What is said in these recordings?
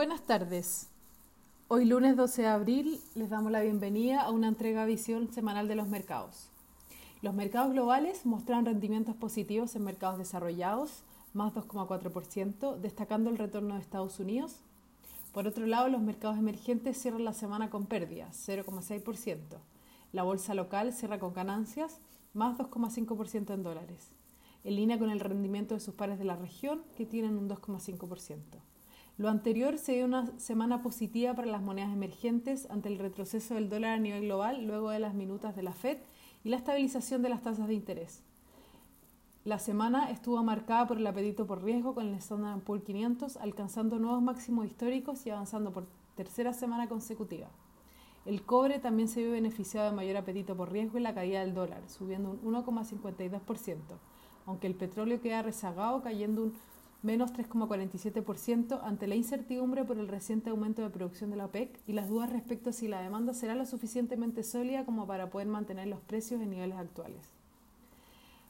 Buenas tardes. Hoy lunes 12 de abril les damos la bienvenida a una entrega visión semanal de los mercados. Los mercados globales mostraron rendimientos positivos en mercados desarrollados, más 2,4%, destacando el retorno de Estados Unidos. Por otro lado, los mercados emergentes cierran la semana con pérdidas, 0,6%. La bolsa local cierra con ganancias, más 2,5% en dólares, en línea con el rendimiento de sus pares de la región, que tienen un 2,5%. Lo anterior se dio una semana positiva para las monedas emergentes ante el retroceso del dólar a nivel global luego de las minutas de la Fed y la estabilización de las tasas de interés. La semana estuvo marcada por el apetito por riesgo con el Standard Poor's 500 alcanzando nuevos máximos históricos y avanzando por tercera semana consecutiva. El cobre también se vio beneficiado de mayor apetito por riesgo y la caída del dólar, subiendo un 1,52%, aunque el petróleo queda rezagado cayendo un menos 3,47% ante la incertidumbre por el reciente aumento de producción de la OPEC y las dudas respecto a si la demanda será lo suficientemente sólida como para poder mantener los precios en niveles actuales.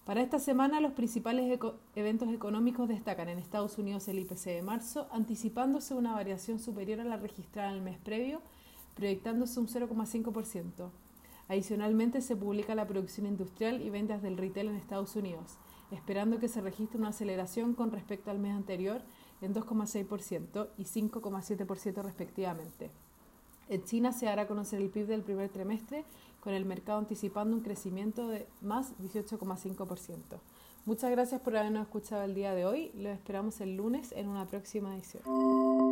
Para esta semana, los principales eventos económicos destacan en Estados Unidos el IPC de marzo, anticipándose una variación superior a la registrada el mes previo, proyectándose un 0,5%. Adicionalmente, se publica la producción industrial y ventas del retail en Estados Unidos, esperando que se registre una aceleración con respecto al mes anterior en 2,6% y 5,7% respectivamente. En China se hará conocer el PIB del primer trimestre, con el mercado anticipando un crecimiento de más 18,5%. Muchas gracias por habernos escuchado el día de hoy. Los esperamos el lunes en una próxima edición.